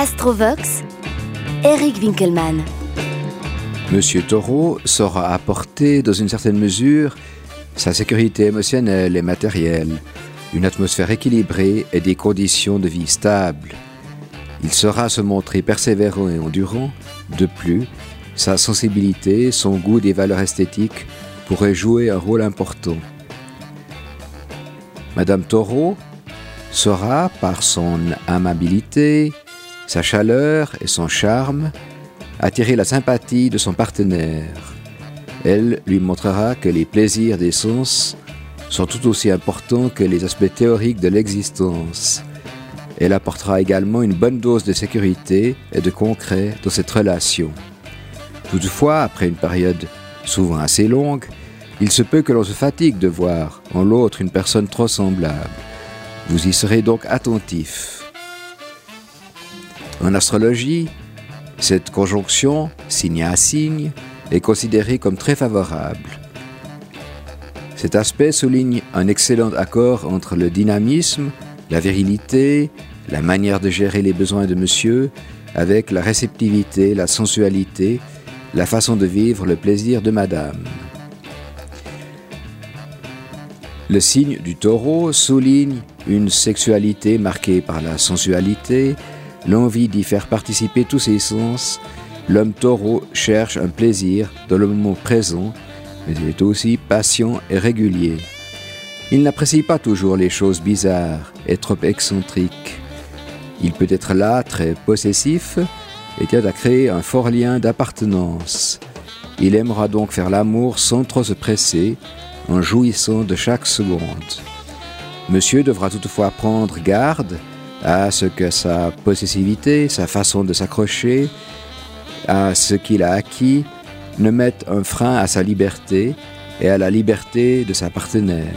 Astrovox, Eric Winkelmann. Monsieur Taureau saura apporter, dans une certaine mesure, sa sécurité émotionnelle et matérielle, une atmosphère équilibrée et des conditions de vie stables. Il saura se montrer persévérant et endurant. De plus, sa sensibilité, son goût des valeurs esthétiques pourraient jouer un rôle important. Madame Taureau saura, par son amabilité, sa chaleur et son charme, attirer la sympathie de son partenaire. Elle lui montrera que les plaisirs des sens sont tout aussi importants que les aspects théoriques de l'existence. Elle apportera également une bonne dose de sécurité et de concret dans cette relation. Toutefois, après une période souvent assez longue, il se peut que l'on se fatigue de voir en l'autre une personne trop semblable. Vous y serez donc attentif. En astrologie, cette conjonction, signe à signe, est considérée comme très favorable. Cet aspect souligne un excellent accord entre le dynamisme, la virilité, la manière de gérer les besoins de monsieur, avec la réceptivité, la sensualité, la façon de vivre le plaisir de madame. Le signe du taureau souligne une sexualité marquée par la sensualité, l'envie d'y faire participer tous ses sens, l'homme taureau cherche un plaisir dans le moment présent, mais il est aussi patient et régulier. Il n'apprécie pas toujours les choses bizarres et trop excentriques. Il peut être là très possessif et tient à créer un fort lien d'appartenance. Il aimera donc faire l'amour sans trop se presser, en jouissant de chaque seconde. Monsieur devra toutefois prendre garde à ce que sa possessivité, sa façon de s'accrocher, à ce qu'il a acquis, ne mette un frein à sa liberté et à la liberté de sa partenaire.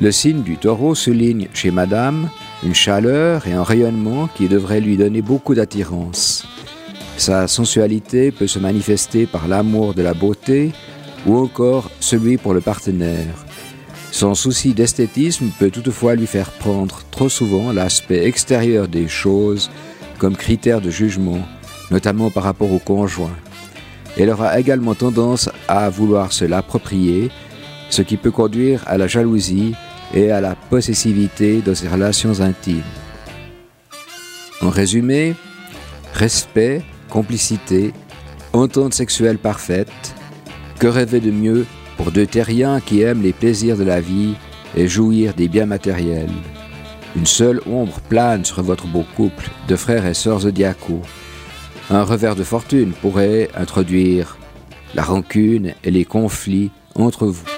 Le signe du taureau souligne chez Madame une chaleur et un rayonnement qui devraient lui donner beaucoup d'attirance. Sa sensualité peut se manifester par l'amour de la beauté ou encore celui pour le partenaire. Son souci d'esthétisme peut toutefois lui faire prendre trop souvent l'aspect extérieur des choses comme critère de jugement, notamment par rapport au conjoint. Elle aura également tendance à vouloir se l'approprier, ce qui peut conduire à la jalousie et à la possessivité dans ses relations intimes. En résumé, respect, complicité, entente sexuelle parfaite, que rêver de mieux pour deux terriens qui aiment les plaisirs de la vie et jouir des biens matériels. Une seule ombre plane sur votre beau couple de frères et sœurs zodiacaux. Un revers de fortune pourrait introduire la rancune et les conflits entre vous.